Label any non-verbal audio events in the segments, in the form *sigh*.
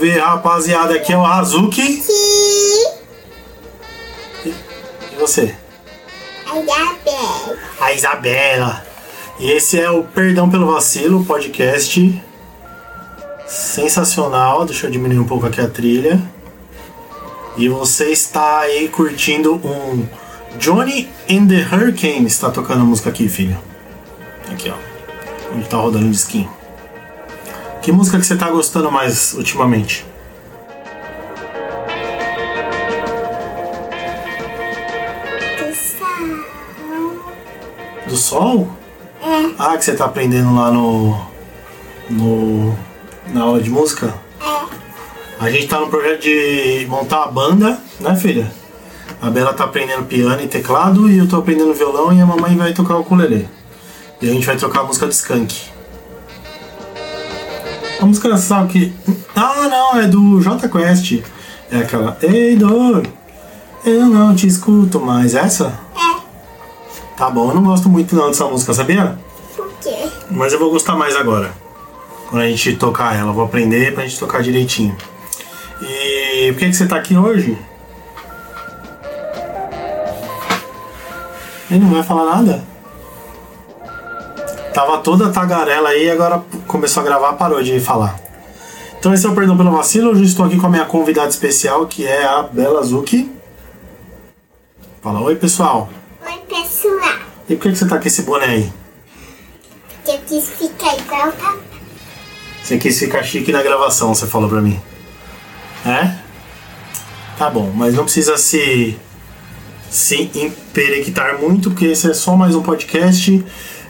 ver, rapaziada. Aqui é o Hazuki. Que E você? ainda bem. A Isabela. E esse é o Perdão pelo Vacilo, podcast sensacional. Deixa eu diminuir um pouco aqui a trilha. E você está aí curtindo um Johnny and the Hurricane. Está tocando a música aqui, filho. Aqui, ó. Onde tá rodando o disquinho. Que música que você tá gostando mais ultimamente? Do sol. Do sol? É, Ah, que você tá aprendendo lá no. no. na aula de música? é. A gente tá no projeto de montar a banda, né, filha? A Bela tá aprendendo piano e teclado e eu tô aprendendo violão e a mamãe vai tocar o ukulele. E a gente vai tocar a música do Skank. A música sabe que. Ah, não, é do J Quest. É aquela. Ei, dor, eu não te escuto mais. Essa? É. Tá bom, eu não gosto muito não dessa música, sabia? Por quê? Mas eu vou gostar mais agora. Quando a gente tocar ela, eu vou aprender pra gente tocar direitinho. E por que, que você tá aqui hoje? Ele não vai falar nada? Tava toda tagarela aí, agora começou a gravar, parou de falar. Então esse é o Perdão pelo Vacilo. Hoje estou aqui com a minha convidada especial, que é a Bela Zuki. Fala, oi pessoal. Oi, pessoal. E por que, que você tá com esse boné aí? Eu quis ficar igual tá? Você quis ficar chique na gravação, você falou pra mim. É? Tá bom, mas não precisa se se emperequitar muito, porque esse é só mais um podcast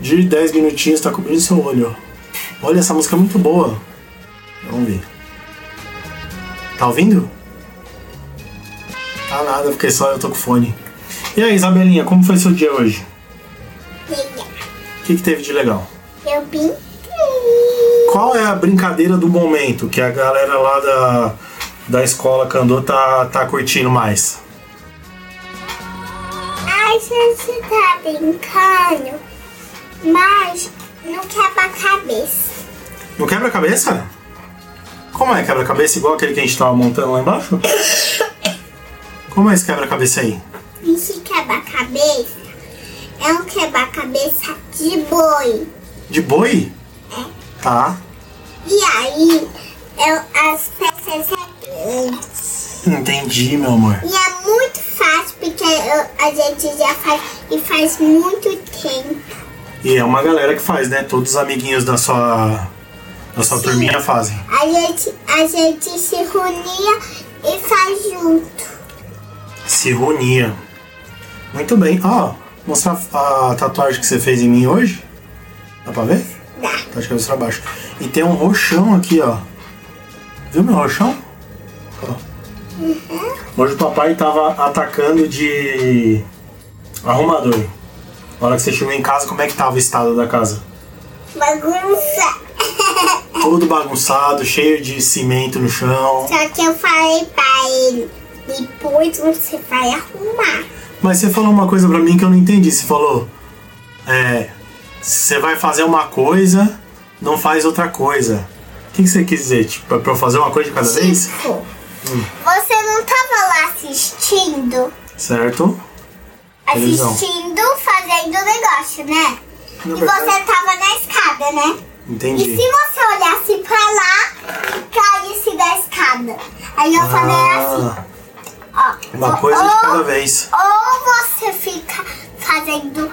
de 10 minutinhos, tá cobrindo seu olho. Olha, essa música é muito boa. Vamos ver. Tá ouvindo? Tá nada, porque só eu tô com fone. E aí, Isabelinha, como foi seu dia hoje? Legal. O que, que teve de legal? Eu pintei. Qual é a brincadeira do momento que a galera lá da, da escola Candô tá, tá curtindo mais? A gente tá brincando, mas não quebra a cabeça. No quebra-cabeça? Como é quebra-cabeça igual aquele que a gente tava montando lá embaixo? Como é esse quebra-cabeça aí? Esse quebra-cabeça é um quebra-cabeça de boi. De boi? Tá. E aí, eu, as peças é grandes. Entendi, meu amor. E é muito fácil, porque eu- a gente já faz e faz muito tempo. E é uma galera que faz, né? Todos os amiguinhos da sua, da sua turminha fazem. A gente, a gente se reunia e faz junto. Se reunia. Muito bem. Ó, mostrar a tatuagem que você fez em mim hoje? Dá pra ver? Dá. Tá de cabeça pra baixo. E tem um roxão aqui, ó. Viu meu roxão? Ó. Hoje o papai tava atacando de arrumador. Na hora que você chegou em casa, como é que tava o estado da casa? Bagunça. *laughs* Todo bagunçado, cheio de cimento no chão. Só que eu falei pra ele, depois você vai arrumar. Mas você falou uma coisa pra mim que eu não entendi. Você falou, é, você vai fazer uma coisa, não faz outra coisa. O que, que você quis dizer? Tipo, pra eu fazer uma coisa de cada vez? Tipo, você não tava lá assistindo? Certo? Televisão. Assistindo, fazendo negócio, né? Na E verdade- você tava na escada, né? E Entendi. se você olhasse pra lá e caísse da escada? Aí eu falei assim, Ah, ó. uma ou- coisa de ou- cada vez. Ou você fica fazendo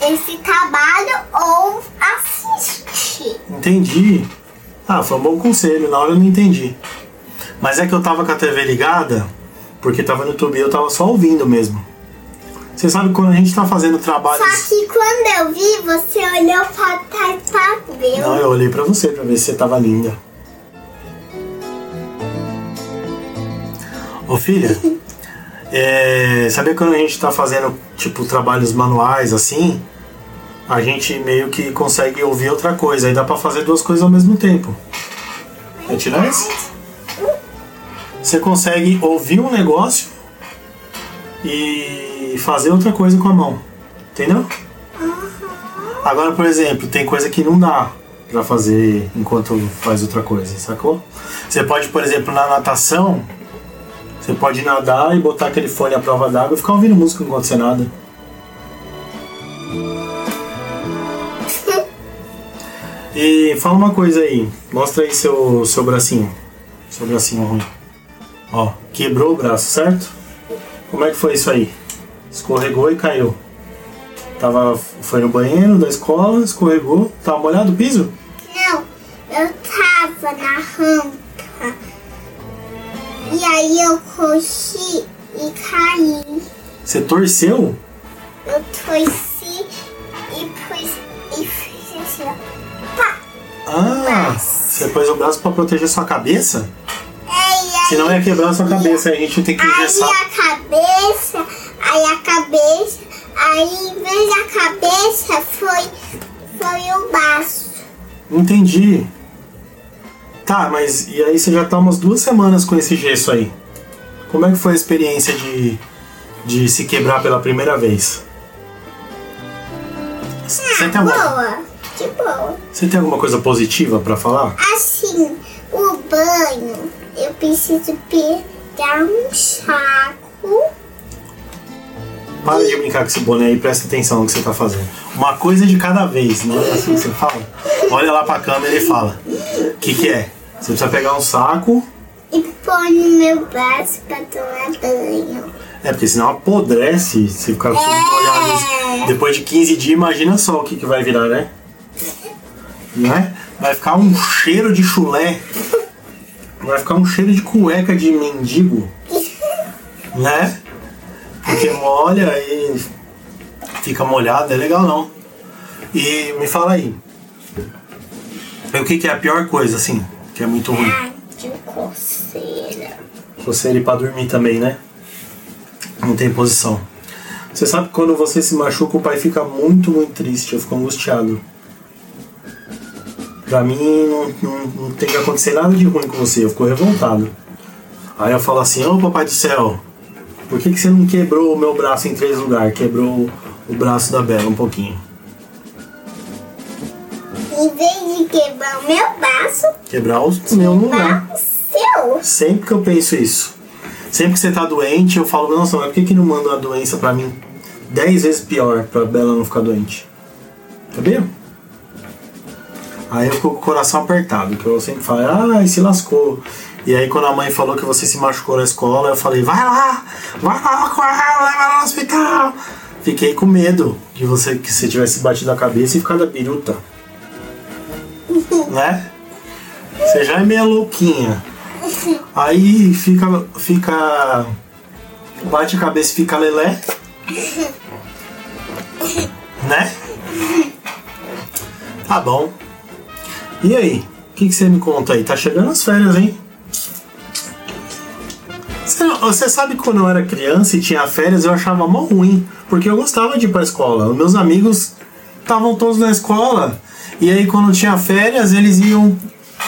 esse trabalho ou assiste. Entendi. Ah, foi um bom conselho, na hora eu não entendi. Mas é que eu tava com a TV ligada, porque tava no YouTube e eu tava só ouvindo mesmo. Você sabe quando a gente tá fazendo trabalhos. Só que quando eu vi, você olhou pra trás pra ver. Não, eu olhei pra você pra ver se você tava linda. Ô filha, *laughs* é, sabia quando a gente tá fazendo tipo trabalhos manuais assim, a gente meio que consegue ouvir outra coisa, aí dá pra fazer duas coisas ao mesmo tempo. Quer tirar esse? Você consegue ouvir um negócio e fazer outra coisa com a mão. Entendeu? Agora, por exemplo, tem coisa que não dá. pra fazer enquanto faz outra coisa, sacou? Você pode, por exemplo, na natação, você pode nadar e botar aquele fone à prova d'água e ficar ouvindo música enquanto você nada. *laughs* E fala uma coisa aí, mostra aí seu, seu bracinho. Seu bracinho ruim. Ó, quebrou o braço, certo? Como é que foi isso aí? Escorregou e caiu. Tava, foi no banheiro da escola, escorregou. Tava molhado o piso? Não, eu tava na rampa. E aí eu corri e caí. Você torceu? Eu torci e pus e fiz assim, ó. Pá! Ah, você pôs o braço pra proteger sua cabeça? É, e aí, Senão ia quebrar sua cabeça, aí a gente tem que aí engessar. a cabeça, aí a cabeça, aí em vez da cabeça foi, foi o braço. Entendi. Tá, mas e aí você já tá umas duas semanas com esse gesso aí. Como é que foi a experiência de, de se quebrar pela primeira vez? Você tem, alguma, Boa, de boa. você tem alguma coisa positiva pra falar? Assim, o banho, eu preciso pegar um saco. Para de brincar com esse boné e presta atenção no que você tá fazendo. Uma coisa de cada vez, não é assim que você fala? Olha lá pra câmera e fala. O que, que é? Você precisa pegar um saco. E põe no meu braço pra tomar banho. É, porque senão apodrece se ficar tudo molhado. Depois de 15 dias, imagina só o que, que vai virar, né? Né? Vai ficar um cheiro de chulé. Vai ficar um cheiro de cueca de mendigo. Né? Porque molha e fica molhado, é legal não. E me fala aí. O que, que é a pior coisa, assim? Que é muito ruim? Ai, de coceira. Você ir pra dormir também, né? Não tem posição. Você sabe que quando você se machuca, o pai fica muito, muito triste. Eu fico angustiado. Pra mim, não, não, não tem que acontecer nada de ruim com você. Eu fico revoltado. Aí eu falo assim: Ô papai do céu, por que, que você não quebrou o meu braço em três lugares? Quebrou o braço da Bela um pouquinho. Em vez de quebrar o meu braço, Quebrar o meu lugar. o seu. Sempre que eu penso isso. Sempre que você tá doente, eu falo, nossa, mas por que, que não manda uma doença pra mim dez vezes pior pra Bela não ficar doente? Sabia? Aí eu fico com o coração apertado, que eu sempre falo, ai, se lascou. E aí quando a mãe falou que você se machucou na escola, eu falei, vai lá, vai lá com ela, leva ela no hospital. Fiquei com medo de você que você tivesse batido a cabeça e ficado a biruta. né? Você já é meio louquinha. Aí fica. fica. Bate a cabeça e fica lelé. Né? Tá bom. E aí? O que, que você me conta aí? Tá chegando as férias, hein? Você, sabe que quando eu era criança e tinha férias eu achava mó ruim, porque eu gostava de ir pra escola. Os meus amigos estavam todos na escola. E aí quando tinha férias eles iam.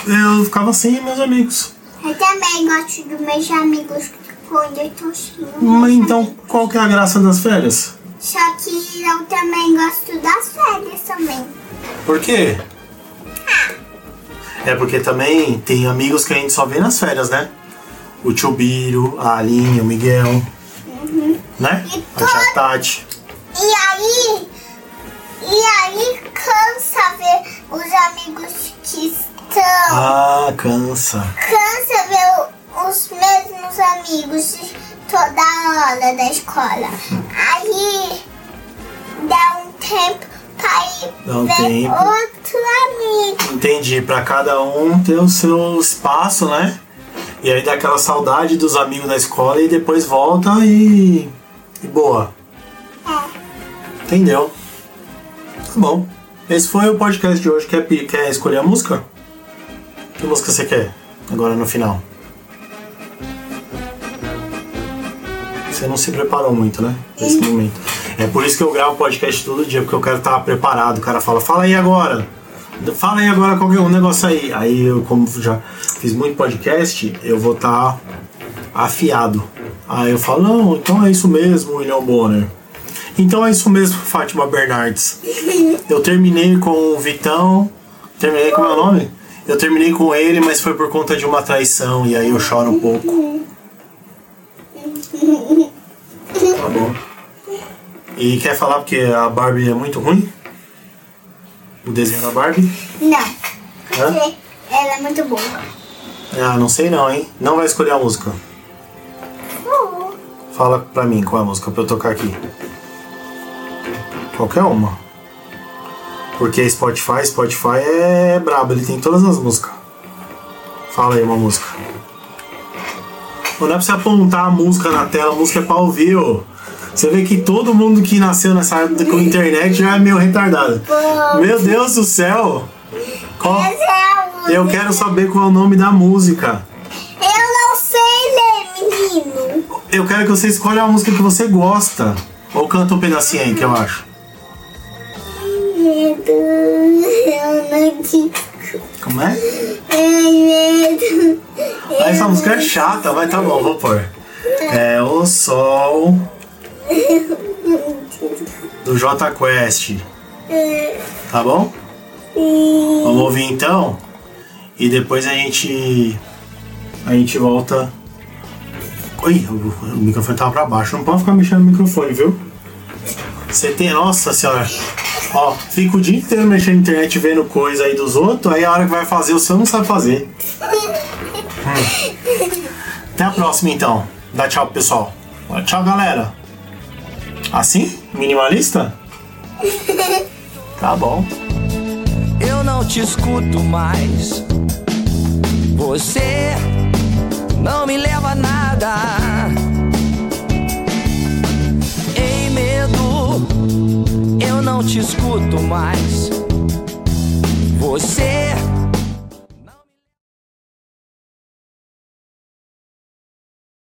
Eu ficava sem meus amigos. Eu também gosto dos meus amigos quando eu tô cheio. Mas então qual que é a graça das férias? Só que eu também gosto das férias também. Por quê? É porque também tem amigos que a gente só vê nas férias, né? O tio Biro, a Aline, o Miguel. Né? E A tia Tati. E aí, e aí cansa ver os amigos que estão. Ah, cansa. Cansa ver os mesmos amigos toda hora da escola. Aí dá um tempo pra ir Dá um ver tempo. outro amigo. Entendi. Pra cada um ter o seu espaço, né? E aí dá aquela saudade dos amigos da escola e depois volta e. e boa. É. Entendeu? Tá bom. Esse foi o podcast de hoje. Quer, quer escolher a música? Que música você quer? Agora no final. Você não se preparou muito, né? Nesse momento. É por isso que eu gravo podcast todo dia, porque eu quero estar preparado. O cara fala, fala aí agora. Fala aí agora qualquer um negócio aí. Aí eu, como já fiz muito podcast, eu vou estar afiado. Aí eu falo, não, então é isso mesmo, William Bonner. Então é isso mesmo, Fátima Bernardes. Eu terminei com o Vitão, Terminei com o meu nome? Eu terminei com ele, mas foi por conta de uma traição, e aí eu choro um pouco. Tá bom. E quer falar porque a Barbie é muito ruim? O desenho da Barbie? Não. Hã? Porque ela é muito boa. Ah, não sei não, hein? Não vai escolher a música. Fala pra mim qual é a música pra eu tocar aqui. Qualquer uma. Porque Spotify, Spotify é brabo, ele tem todas as músicas. Fala aí uma música. Não é pra você apontar a música na tela, a música é pra ouvir, ô. Você vê que todo mundo que nasceu nessa época com internet já é meio retardado. Meu Deus do céu! Qual- é. Eu quero saber qual é o nome da música. Eu não sei ler, menino. Eu quero que você escolha a música que você gosta. Ou canta um pedacinho aí que eu acho. Medo, eu não te. Como é? Ai, medo. Ah, essa música é chata, mas tá bom, vou pôr. É o Sol do J Quest. Tá bom? Vamos ouvir então? E depois a gente. A gente volta. Ui, o, microfone tava pra baixo. Não pode ficar mexendo no microfone, viu? Você tem. Nossa senhora. Ó, fica o dia inteiro mexendo na internet vendo coisa aí dos outros, aí a hora que vai fazer o seu não sabe fazer. Até a próxima então. Dá tchau pro pessoal. Tchau, galera. Assim? Minimalista? Tá bom. eu não te escuto mais. Você não me leva a nada. Em medo, eu não te escuto mais. Você